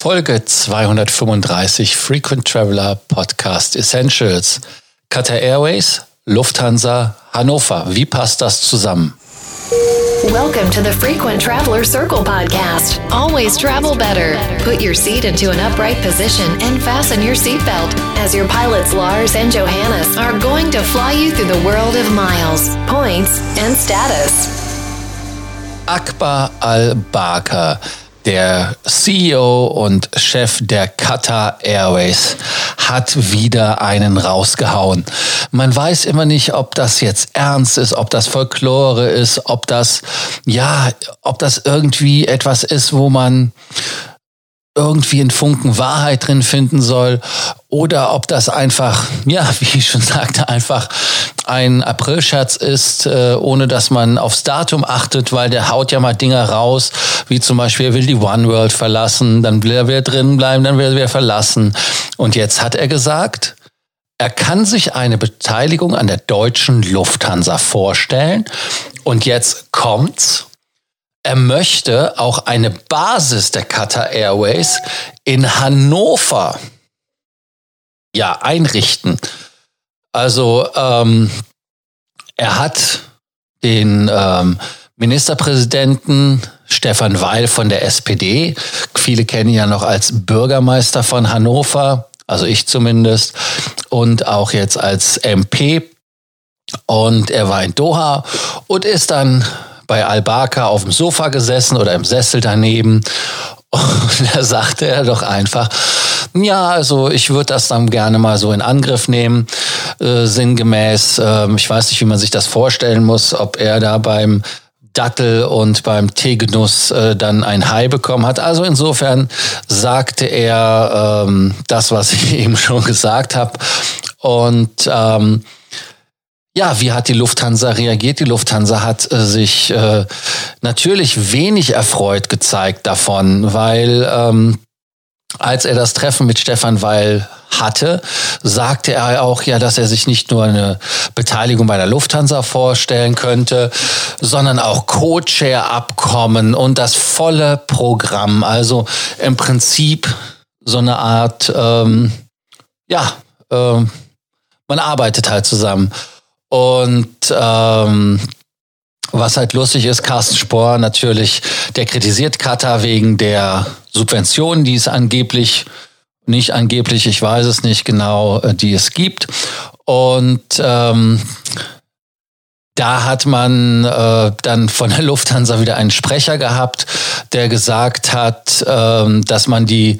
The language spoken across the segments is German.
Folge 235 Frequent Traveler Podcast Essentials. Qatar Airways, Lufthansa, Hannover. Wie passt das zusammen? Welcome to the Frequent Traveler Circle podcast. Always travel better. Put your seat into an upright position and fasten your seatbelt as your pilots Lars and Johannes are going to fly you through the world of miles, points, and status. Akbar al-Bakr der CEO und Chef der Qatar Airways hat wieder einen rausgehauen. Man weiß immer nicht, ob das jetzt ernst ist, ob das Folklore ist, ob das, ja, ob das irgendwie etwas ist, wo man irgendwie einen Funken Wahrheit drin finden soll oder ob das einfach, ja, wie ich schon sagte, einfach ein Aprilscherz ist, äh, ohne dass man aufs Datum achtet, weil der haut ja mal Dinger raus, wie zum Beispiel, er will die One World verlassen, dann will er wieder drin bleiben, dann will er wieder verlassen. Und jetzt hat er gesagt, er kann sich eine Beteiligung an der deutschen Lufthansa vorstellen. Und jetzt kommt's er möchte auch eine Basis der Qatar Airways in Hannover ja einrichten. Also ähm, er hat den ähm, Ministerpräsidenten Stefan Weil von der SPD, viele kennen ihn ja noch als Bürgermeister von Hannover, also ich zumindest, und auch jetzt als MP. Und er war in Doha und ist dann bei Al-Baka auf dem Sofa gesessen oder im Sessel daneben. Und da sagte er doch einfach, ja, also ich würde das dann gerne mal so in Angriff nehmen, äh, sinngemäß. Äh, ich weiß nicht, wie man sich das vorstellen muss, ob er da beim Dattel und beim Teegenuss äh, dann ein Hai bekommen hat. Also insofern sagte er ähm, das, was ich eben schon gesagt habe. Und ähm, ja, wie hat die Lufthansa reagiert? Die Lufthansa hat äh, sich äh, natürlich wenig erfreut gezeigt davon, weil ähm, als er das Treffen mit Stefan Weil hatte, sagte er auch ja, dass er sich nicht nur eine Beteiligung bei der Lufthansa vorstellen könnte, sondern auch Co-Chair-Abkommen und das volle Programm. Also im Prinzip so eine Art, ähm, ja, ähm, man arbeitet halt zusammen. Und ähm, was halt lustig ist, Carsten Spohr natürlich, der kritisiert Katar wegen der Subventionen, die es angeblich, nicht angeblich, ich weiß es nicht genau, äh, die es gibt. Und ähm, da hat man äh, dann von der Lufthansa wieder einen Sprecher gehabt, der gesagt hat, ähm, dass man die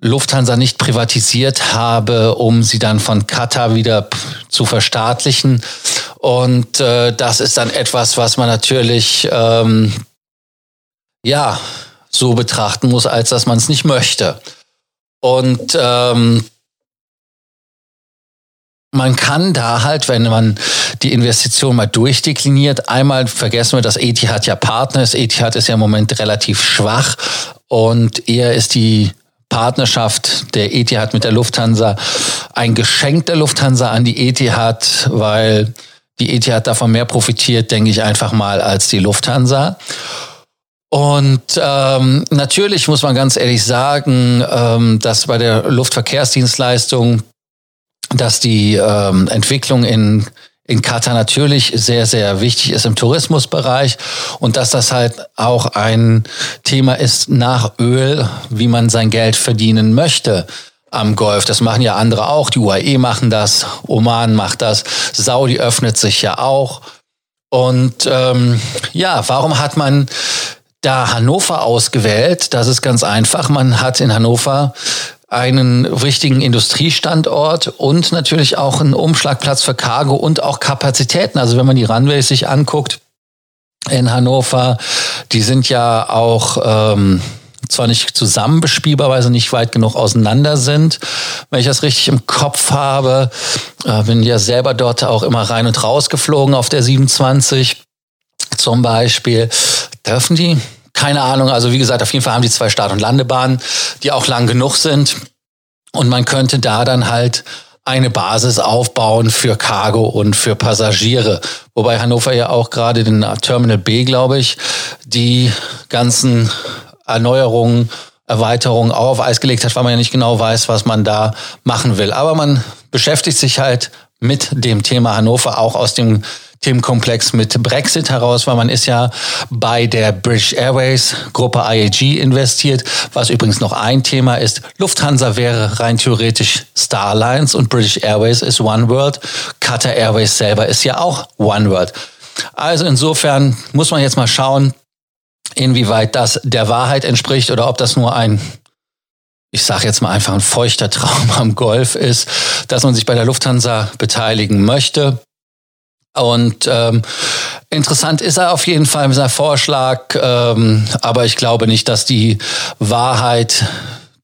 Lufthansa nicht privatisiert habe, um sie dann von Katar wieder zu verstaatlichen. Und äh, das ist dann etwas, was man natürlich ähm, ja so betrachten muss, als dass man es nicht möchte. Und ähm, man kann da halt, wenn man die Investition mal durchdekliniert, einmal vergessen wir, dass Etihad ja Partner ist. Etihad ist ja im Moment relativ schwach und eher ist die Partnerschaft der Etihad mit der Lufthansa ein Geschenk der Lufthansa an die Etihad, weil die Etihad davon mehr profitiert, denke ich einfach mal, als die Lufthansa. Und ähm, natürlich muss man ganz ehrlich sagen, ähm, dass bei der Luftverkehrsdienstleistung, dass die ähm, Entwicklung in in Katar natürlich sehr, sehr wichtig ist im Tourismusbereich und dass das halt auch ein Thema ist nach Öl, wie man sein Geld verdienen möchte am Golf. Das machen ja andere auch. Die UAE machen das, Oman macht das, Saudi öffnet sich ja auch. Und ähm, ja, warum hat man da Hannover ausgewählt? Das ist ganz einfach. Man hat in Hannover einen richtigen Industriestandort und natürlich auch einen Umschlagplatz für Cargo und auch Kapazitäten. Also wenn man die Runways sich anguckt in Hannover, die sind ja auch ähm, zwar nicht zusammen bespielbar, weil sie nicht weit genug auseinander sind. Wenn ich das richtig im Kopf habe, äh, bin ja selber dort auch immer rein und raus geflogen auf der 27 zum Beispiel. Dürfen die keine Ahnung. Also wie gesagt, auf jeden Fall haben die zwei Start- und Landebahnen, die auch lang genug sind. Und man könnte da dann halt eine Basis aufbauen für Cargo und für Passagiere. Wobei Hannover ja auch gerade den Terminal B, glaube ich, die ganzen Erneuerungen Erweiterung auch auf Eis gelegt hat, weil man ja nicht genau weiß, was man da machen will. Aber man beschäftigt sich halt mit dem Thema Hannover auch aus dem Themenkomplex mit Brexit heraus, weil man ist ja bei der British Airways Gruppe IAG investiert, was übrigens noch ein Thema ist. Lufthansa wäre rein theoretisch Starlines und British Airways ist One World. Qatar Airways selber ist ja auch One World. Also insofern muss man jetzt mal schauen, inwieweit das der Wahrheit entspricht oder ob das nur ein ich sage jetzt mal einfach ein feuchter Traum am Golf ist, dass man sich bei der Lufthansa beteiligen möchte. Und ähm, interessant ist er auf jeden Fall mit seinem Vorschlag, ähm, aber ich glaube nicht, dass die Wahrheit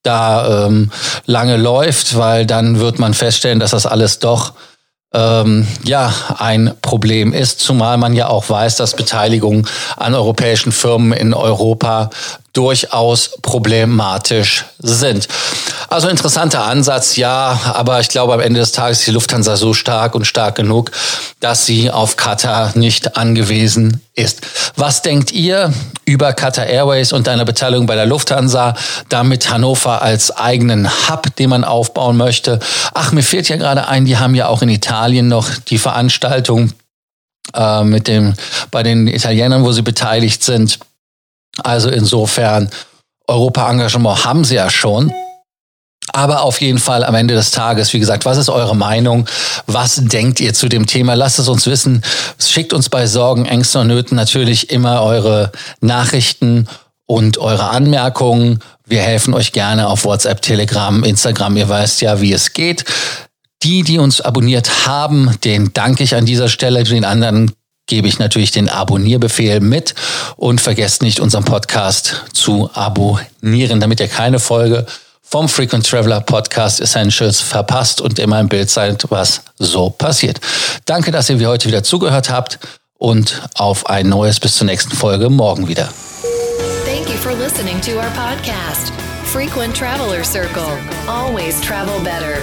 da ähm, lange läuft, weil dann wird man feststellen, dass das alles doch ähm, ja ein Problem ist, zumal man ja auch weiß, dass Beteiligung an europäischen Firmen in Europa durchaus problematisch sind. Also interessanter Ansatz, ja, aber ich glaube am Ende des Tages ist die Lufthansa so stark und stark genug, dass sie auf Qatar nicht angewiesen ist. Was denkt ihr über Qatar Airways und deine Beteiligung bei der Lufthansa, damit Hannover als eigenen Hub, den man aufbauen möchte? Ach, mir fehlt ja gerade ein, die haben ja auch in Italien noch die Veranstaltung äh, mit dem bei den Italienern, wo sie beteiligt sind. Also insofern, Europa-Engagement haben sie ja schon. Aber auf jeden Fall am Ende des Tages, wie gesagt, was ist eure Meinung? Was denkt ihr zu dem Thema? Lasst es uns wissen. Schickt uns bei Sorgen, Ängsten und Nöten natürlich immer eure Nachrichten und eure Anmerkungen. Wir helfen euch gerne auf WhatsApp, Telegram, Instagram. Ihr weißt ja, wie es geht. Die, die uns abonniert haben, den danke ich an dieser Stelle. Den anderen gebe ich natürlich den Abonnierbefehl mit und vergesst nicht, unseren Podcast zu abonnieren, damit ihr keine Folge vom Frequent Traveler Podcast Essentials verpasst und immer im Bild seid, was so passiert. Danke, dass ihr heute wieder zugehört habt und auf ein neues bis zur nächsten Folge morgen wieder. Thank you for listening to our podcast. Frequent Traveler Circle. Always travel better.